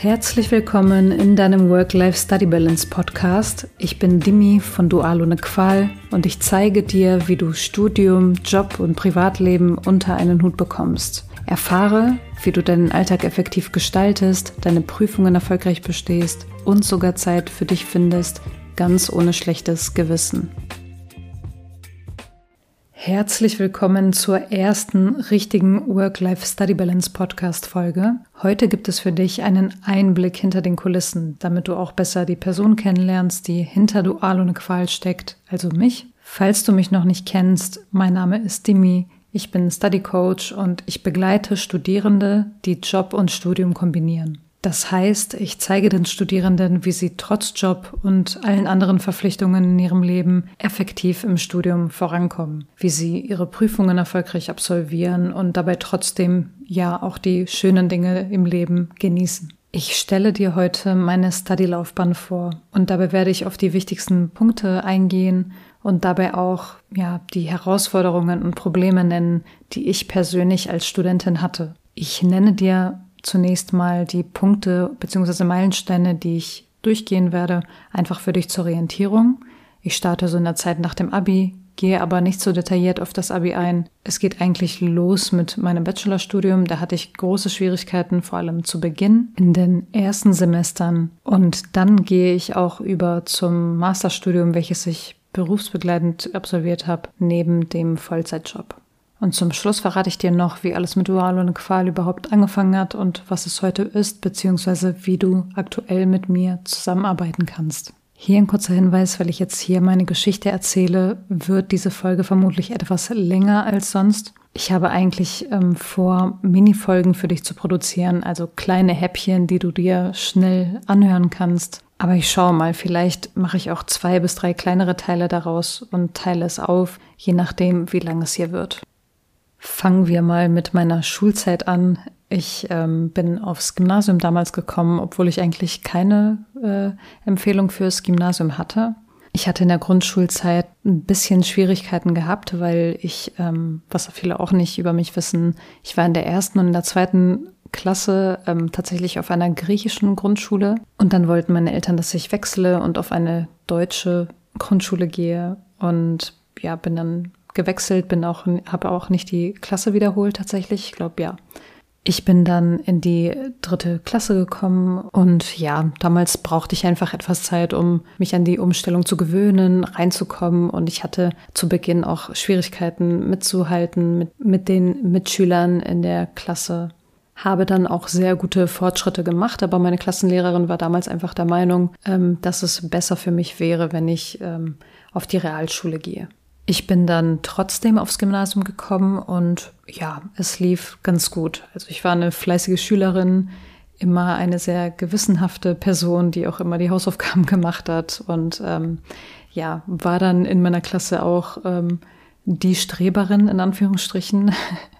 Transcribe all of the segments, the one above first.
Herzlich willkommen in deinem Work-Life-Study-Balance Podcast. Ich bin Dimi von Dual ohne Qual und ich zeige dir, wie du Studium, Job und Privatleben unter einen Hut bekommst. Erfahre, wie du deinen Alltag effektiv gestaltest, deine Prüfungen erfolgreich bestehst und sogar Zeit für dich findest, ganz ohne schlechtes Gewissen. Herzlich willkommen zur ersten richtigen Work-Life-Study-Balance-Podcast-Folge. Heute gibt es für dich einen Einblick hinter den Kulissen, damit du auch besser die Person kennenlernst, die hinter Dual ohne Qual steckt, also mich. Falls du mich noch nicht kennst, mein Name ist Dimi, ich bin Study Coach und ich begleite Studierende, die Job und Studium kombinieren. Das heißt, ich zeige den Studierenden, wie sie trotz Job und allen anderen Verpflichtungen in ihrem Leben effektiv im Studium vorankommen, wie sie ihre Prüfungen erfolgreich absolvieren und dabei trotzdem ja auch die schönen Dinge im Leben genießen. Ich stelle dir heute meine Study-Laufbahn vor und dabei werde ich auf die wichtigsten Punkte eingehen und dabei auch ja die Herausforderungen und Probleme nennen, die ich persönlich als Studentin hatte. Ich nenne dir zunächst mal die Punkte bzw. Meilensteine, die ich durchgehen werde, einfach für dich zur Orientierung. Ich starte so in der Zeit nach dem Abi, gehe aber nicht so detailliert auf das Abi ein. Es geht eigentlich los mit meinem Bachelorstudium. Da hatte ich große Schwierigkeiten, vor allem zu Beginn in den ersten Semestern. Und dann gehe ich auch über zum Masterstudium, welches ich berufsbegleitend absolviert habe, neben dem Vollzeitjob. Und zum Schluss verrate ich dir noch, wie alles mit Dual und Qual überhaupt angefangen hat und was es heute ist, beziehungsweise wie du aktuell mit mir zusammenarbeiten kannst. Hier ein kurzer Hinweis, weil ich jetzt hier meine Geschichte erzähle, wird diese Folge vermutlich etwas länger als sonst. Ich habe eigentlich ähm, vor, Mini-Folgen für dich zu produzieren, also kleine Häppchen, die du dir schnell anhören kannst. Aber ich schaue mal, vielleicht mache ich auch zwei bis drei kleinere Teile daraus und teile es auf, je nachdem, wie lang es hier wird. Fangen wir mal mit meiner Schulzeit an. Ich ähm, bin aufs Gymnasium damals gekommen, obwohl ich eigentlich keine äh, Empfehlung fürs Gymnasium hatte. Ich hatte in der Grundschulzeit ein bisschen Schwierigkeiten gehabt, weil ich, ähm, was viele auch nicht über mich wissen, ich war in der ersten und in der zweiten Klasse ähm, tatsächlich auf einer griechischen Grundschule. Und dann wollten meine Eltern, dass ich wechsle und auf eine deutsche Grundschule gehe. Und ja, bin dann gewechselt, bin auch, habe auch nicht die Klasse wiederholt tatsächlich. Ich glaube, ja. Ich bin dann in die dritte Klasse gekommen und ja, damals brauchte ich einfach etwas Zeit, um mich an die Umstellung zu gewöhnen, reinzukommen und ich hatte zu Beginn auch Schwierigkeiten mitzuhalten mit, mit den Mitschülern in der Klasse. Habe dann auch sehr gute Fortschritte gemacht, aber meine Klassenlehrerin war damals einfach der Meinung, ähm, dass es besser für mich wäre, wenn ich ähm, auf die Realschule gehe. Ich bin dann trotzdem aufs Gymnasium gekommen und ja, es lief ganz gut. Also ich war eine fleißige Schülerin, immer eine sehr gewissenhafte Person, die auch immer die Hausaufgaben gemacht hat und ähm, ja, war dann in meiner Klasse auch ähm, die Streberin in Anführungsstrichen,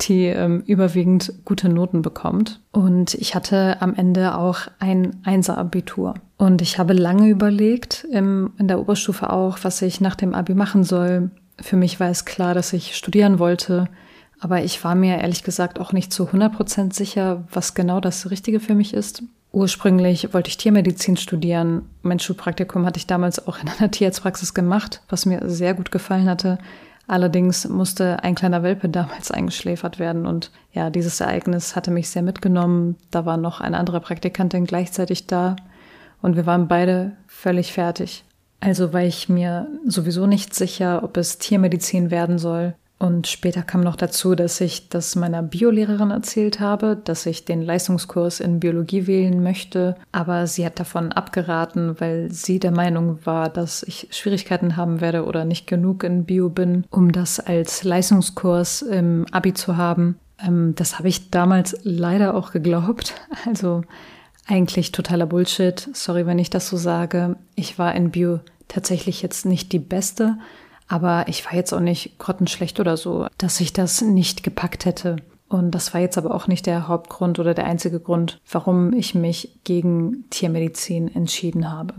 die ähm, überwiegend gute Noten bekommt. Und ich hatte am Ende auch ein Einser-Abitur. Und ich habe lange überlegt, im, in der Oberstufe auch, was ich nach dem Abi machen soll. Für mich war es klar, dass ich studieren wollte. Aber ich war mir ehrlich gesagt auch nicht zu 100 Prozent sicher, was genau das Richtige für mich ist. Ursprünglich wollte ich Tiermedizin studieren. Mein Schulpraktikum hatte ich damals auch in einer Tierarztpraxis gemacht, was mir sehr gut gefallen hatte. Allerdings musste ein kleiner Welpe damals eingeschläfert werden und ja, dieses Ereignis hatte mich sehr mitgenommen. Da war noch eine andere Praktikantin gleichzeitig da und wir waren beide völlig fertig. Also war ich mir sowieso nicht sicher, ob es Tiermedizin werden soll. Und später kam noch dazu, dass ich das meiner Biolehrerin erzählt habe, dass ich den Leistungskurs in Biologie wählen möchte. Aber sie hat davon abgeraten, weil sie der Meinung war, dass ich Schwierigkeiten haben werde oder nicht genug in Bio bin, um das als Leistungskurs im Abi zu haben. Ähm, das habe ich damals leider auch geglaubt. Also eigentlich totaler Bullshit. Sorry, wenn ich das so sage. Ich war in Bio tatsächlich jetzt nicht die Beste aber ich war jetzt auch nicht grottenschlecht oder so, dass ich das nicht gepackt hätte. Und das war jetzt aber auch nicht der Hauptgrund oder der einzige Grund, warum ich mich gegen Tiermedizin entschieden habe.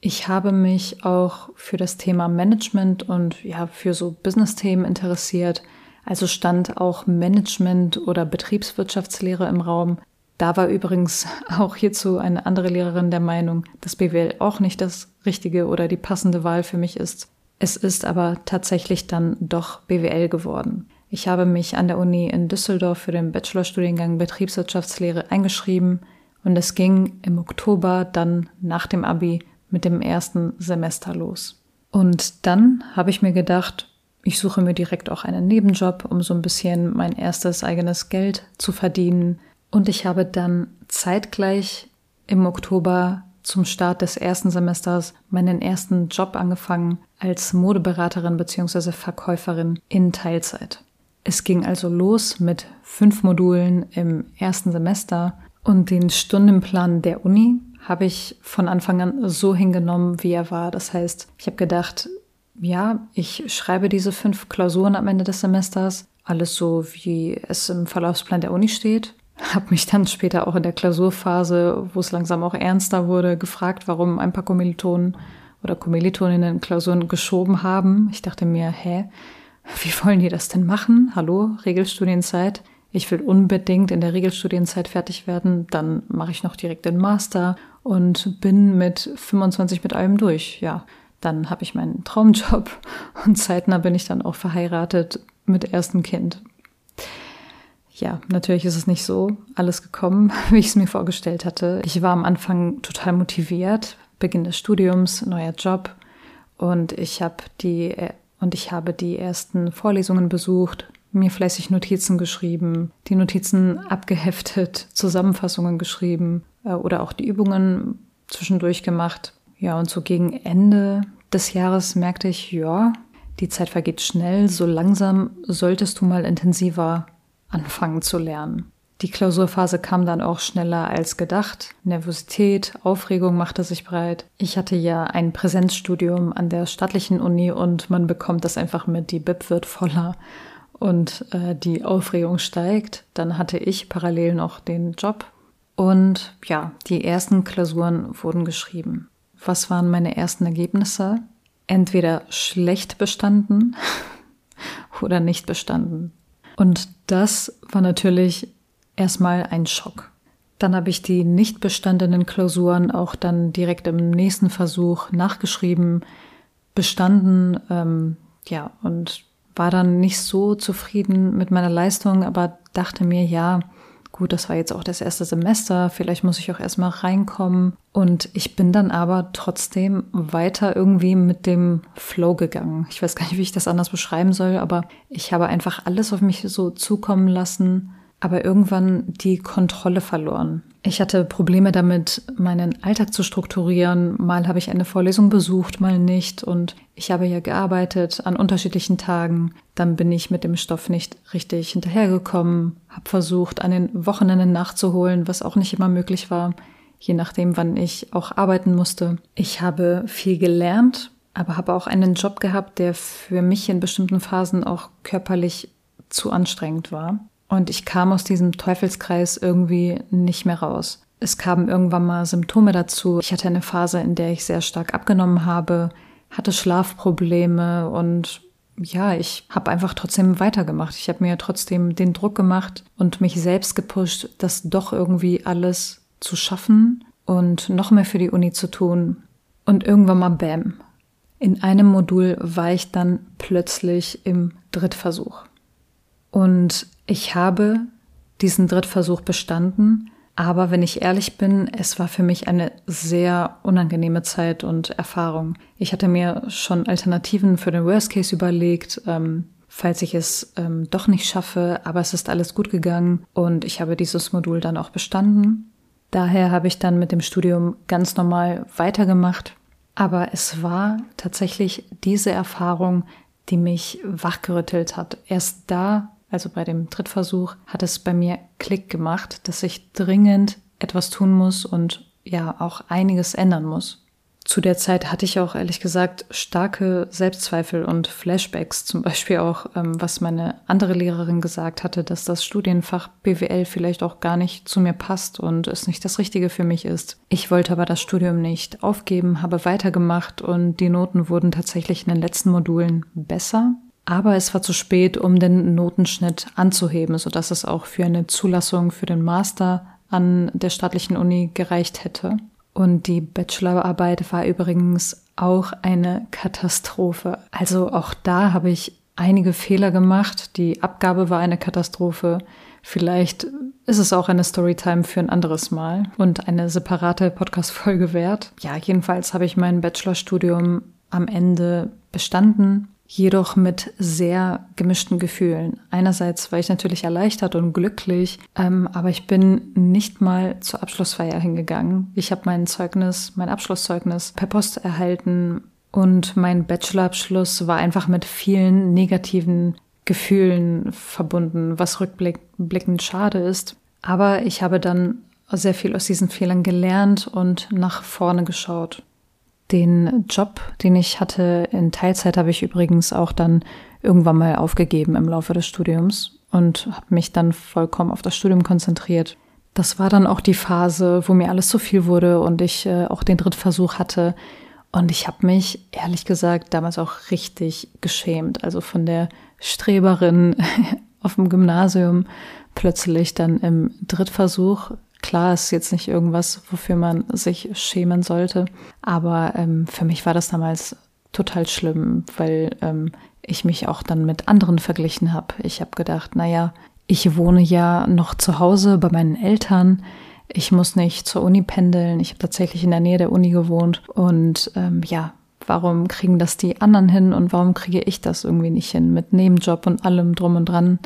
Ich habe mich auch für das Thema Management und ja, für so Business-Themen interessiert. Also stand auch Management oder Betriebswirtschaftslehre im Raum. Da war übrigens auch hierzu eine andere Lehrerin der Meinung, dass BWL auch nicht das richtige oder die passende Wahl für mich ist. Es ist aber tatsächlich dann doch BWL geworden. Ich habe mich an der Uni in Düsseldorf für den Bachelorstudiengang Betriebswirtschaftslehre eingeschrieben und es ging im Oktober dann nach dem Abi mit dem ersten Semester los. Und dann habe ich mir gedacht, ich suche mir direkt auch einen Nebenjob, um so ein bisschen mein erstes eigenes Geld zu verdienen. Und ich habe dann zeitgleich im Oktober zum Start des ersten Semesters meinen ersten Job angefangen als Modeberaterin bzw. Verkäuferin in Teilzeit. Es ging also los mit fünf Modulen im ersten Semester und den Stundenplan der Uni habe ich von Anfang an so hingenommen, wie er war. Das heißt, ich habe gedacht, ja, ich schreibe diese fünf Klausuren am Ende des Semesters, alles so, wie es im Verlaufsplan der Uni steht. Habe mich dann später auch in der Klausurphase, wo es langsam auch ernster wurde, gefragt, warum ein paar Kommilitonen oder Kommilitoninnen Klausuren geschoben haben. Ich dachte mir, hä, wie wollen die das denn machen? Hallo, Regelstudienzeit. Ich will unbedingt in der Regelstudienzeit fertig werden, dann mache ich noch direkt den Master und bin mit 25 mit allem durch. Ja, dann habe ich meinen Traumjob und zeitnah bin ich dann auch verheiratet mit erstem Kind. Ja, natürlich ist es nicht so alles gekommen, wie ich es mir vorgestellt hatte. Ich war am Anfang total motiviert, Beginn des Studiums, neuer Job und ich habe die und ich habe die ersten Vorlesungen besucht, mir fleißig Notizen geschrieben, die Notizen abgeheftet, Zusammenfassungen geschrieben äh, oder auch die Übungen zwischendurch gemacht. Ja, und so gegen Ende des Jahres merkte ich, ja, die Zeit vergeht schnell, so langsam solltest du mal intensiver anfangen zu lernen. Die Klausurphase kam dann auch schneller als gedacht. Nervosität, Aufregung machte sich breit. Ich hatte ja ein Präsenzstudium an der staatlichen Uni und man bekommt das einfach mit, die Bib wird voller und äh, die Aufregung steigt. Dann hatte ich parallel noch den Job und ja, die ersten Klausuren wurden geschrieben. Was waren meine ersten Ergebnisse? Entweder schlecht bestanden oder nicht bestanden. Und das war natürlich erstmal ein Schock. Dann habe ich die nicht bestandenen Klausuren auch dann direkt im nächsten Versuch nachgeschrieben, bestanden, ähm, ja, und war dann nicht so zufrieden mit meiner Leistung, aber dachte mir, ja, gut, das war jetzt auch das erste Semester, vielleicht muss ich auch erstmal reinkommen. Und ich bin dann aber trotzdem weiter irgendwie mit dem Flow gegangen. Ich weiß gar nicht, wie ich das anders beschreiben soll, aber ich habe einfach alles auf mich so zukommen lassen aber irgendwann die Kontrolle verloren. Ich hatte Probleme damit, meinen Alltag zu strukturieren. Mal habe ich eine Vorlesung besucht, mal nicht. Und ich habe ja gearbeitet an unterschiedlichen Tagen. Dann bin ich mit dem Stoff nicht richtig hinterhergekommen, habe versucht, an den Wochenenden nachzuholen, was auch nicht immer möglich war, je nachdem, wann ich auch arbeiten musste. Ich habe viel gelernt, aber habe auch einen Job gehabt, der für mich in bestimmten Phasen auch körperlich zu anstrengend war. Und ich kam aus diesem Teufelskreis irgendwie nicht mehr raus. Es kamen irgendwann mal Symptome dazu. Ich hatte eine Phase, in der ich sehr stark abgenommen habe, hatte Schlafprobleme und ja, ich habe einfach trotzdem weitergemacht. Ich habe mir trotzdem den Druck gemacht und mich selbst gepusht, das doch irgendwie alles zu schaffen und noch mehr für die Uni zu tun. Und irgendwann mal Bäm. In einem Modul war ich dann plötzlich im Drittversuch. Und ich habe diesen Drittversuch bestanden, aber wenn ich ehrlich bin, es war für mich eine sehr unangenehme Zeit und Erfahrung. Ich hatte mir schon Alternativen für den Worst Case überlegt, ähm, falls ich es ähm, doch nicht schaffe, aber es ist alles gut gegangen und ich habe dieses Modul dann auch bestanden. Daher habe ich dann mit dem Studium ganz normal weitergemacht. Aber es war tatsächlich diese Erfahrung, die mich wachgerüttelt hat. Erst da also bei dem Drittversuch, hat es bei mir Klick gemacht, dass ich dringend etwas tun muss und ja auch einiges ändern muss. Zu der Zeit hatte ich auch ehrlich gesagt starke Selbstzweifel und Flashbacks, zum Beispiel auch, ähm, was meine andere Lehrerin gesagt hatte, dass das Studienfach BWL vielleicht auch gar nicht zu mir passt und es nicht das Richtige für mich ist. Ich wollte aber das Studium nicht aufgeben, habe weitergemacht und die Noten wurden tatsächlich in den letzten Modulen besser. Aber es war zu spät, um den Notenschnitt anzuheben, sodass es auch für eine Zulassung für den Master an der staatlichen Uni gereicht hätte. Und die Bachelorarbeit war übrigens auch eine Katastrophe. Also auch da habe ich einige Fehler gemacht. Die Abgabe war eine Katastrophe. Vielleicht ist es auch eine Storytime für ein anderes Mal und eine separate Podcast-Folge wert. Ja, jedenfalls habe ich mein Bachelorstudium am Ende bestanden, jedoch mit sehr gemischten Gefühlen. Einerseits war ich natürlich erleichtert und glücklich, ähm, aber ich bin nicht mal zur Abschlussfeier hingegangen. Ich habe mein Zeugnis, mein Abschlusszeugnis per Post erhalten und mein Bachelorabschluss war einfach mit vielen negativen Gefühlen verbunden, was rückblickend schade ist. Aber ich habe dann sehr viel aus diesen Fehlern gelernt und nach vorne geschaut. Den Job, den ich hatte in Teilzeit, habe ich übrigens auch dann irgendwann mal aufgegeben im Laufe des Studiums und habe mich dann vollkommen auf das Studium konzentriert. Das war dann auch die Phase, wo mir alles zu viel wurde und ich äh, auch den Drittversuch hatte. Und ich habe mich, ehrlich gesagt, damals auch richtig geschämt. Also von der Streberin auf dem Gymnasium plötzlich dann im Drittversuch Klar ist jetzt nicht irgendwas, wofür man sich schämen sollte, aber ähm, für mich war das damals total schlimm, weil ähm, ich mich auch dann mit anderen verglichen habe. Ich habe gedacht, naja, ich wohne ja noch zu Hause bei meinen Eltern. Ich muss nicht zur Uni pendeln. Ich habe tatsächlich in der Nähe der Uni gewohnt. Und ähm, ja, warum kriegen das die anderen hin und warum kriege ich das irgendwie nicht hin mit Nebenjob und allem drum und dran?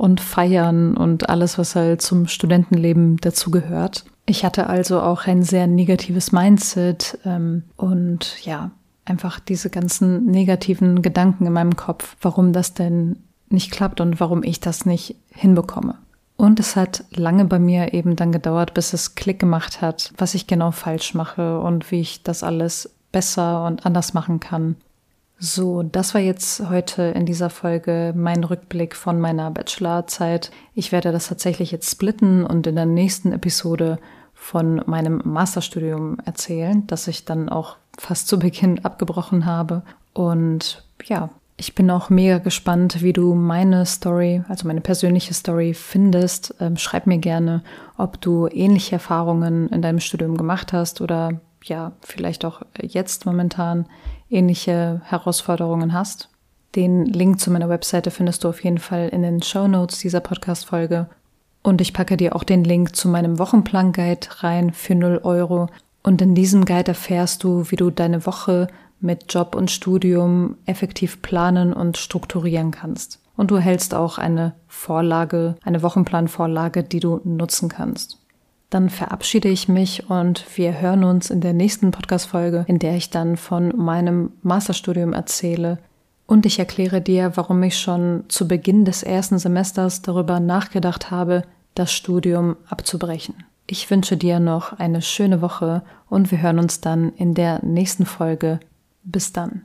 Und Feiern und alles, was halt zum Studentenleben dazugehört. Ich hatte also auch ein sehr negatives Mindset ähm, und ja, einfach diese ganzen negativen Gedanken in meinem Kopf, warum das denn nicht klappt und warum ich das nicht hinbekomme. Und es hat lange bei mir eben dann gedauert, bis es Klick gemacht hat, was ich genau falsch mache und wie ich das alles besser und anders machen kann. So, das war jetzt heute in dieser Folge mein Rückblick von meiner Bachelorzeit. Ich werde das tatsächlich jetzt splitten und in der nächsten Episode von meinem Masterstudium erzählen, das ich dann auch fast zu Beginn abgebrochen habe. Und ja, ich bin auch mega gespannt, wie du meine Story, also meine persönliche Story findest. Ähm, schreib mir gerne, ob du ähnliche Erfahrungen in deinem Studium gemacht hast oder ja, vielleicht auch jetzt momentan ähnliche Herausforderungen hast. Den Link zu meiner Webseite findest du auf jeden Fall in den Show Notes dieser Podcast-Folge. Und ich packe dir auch den Link zu meinem Wochenplan-Guide rein für 0 Euro. Und in diesem Guide erfährst du, wie du deine Woche mit Job und Studium effektiv planen und strukturieren kannst. Und du erhältst auch eine Vorlage, eine Wochenplanvorlage, die du nutzen kannst. Dann verabschiede ich mich und wir hören uns in der nächsten Podcast-Folge, in der ich dann von meinem Masterstudium erzähle. Und ich erkläre dir, warum ich schon zu Beginn des ersten Semesters darüber nachgedacht habe, das Studium abzubrechen. Ich wünsche dir noch eine schöne Woche und wir hören uns dann in der nächsten Folge. Bis dann.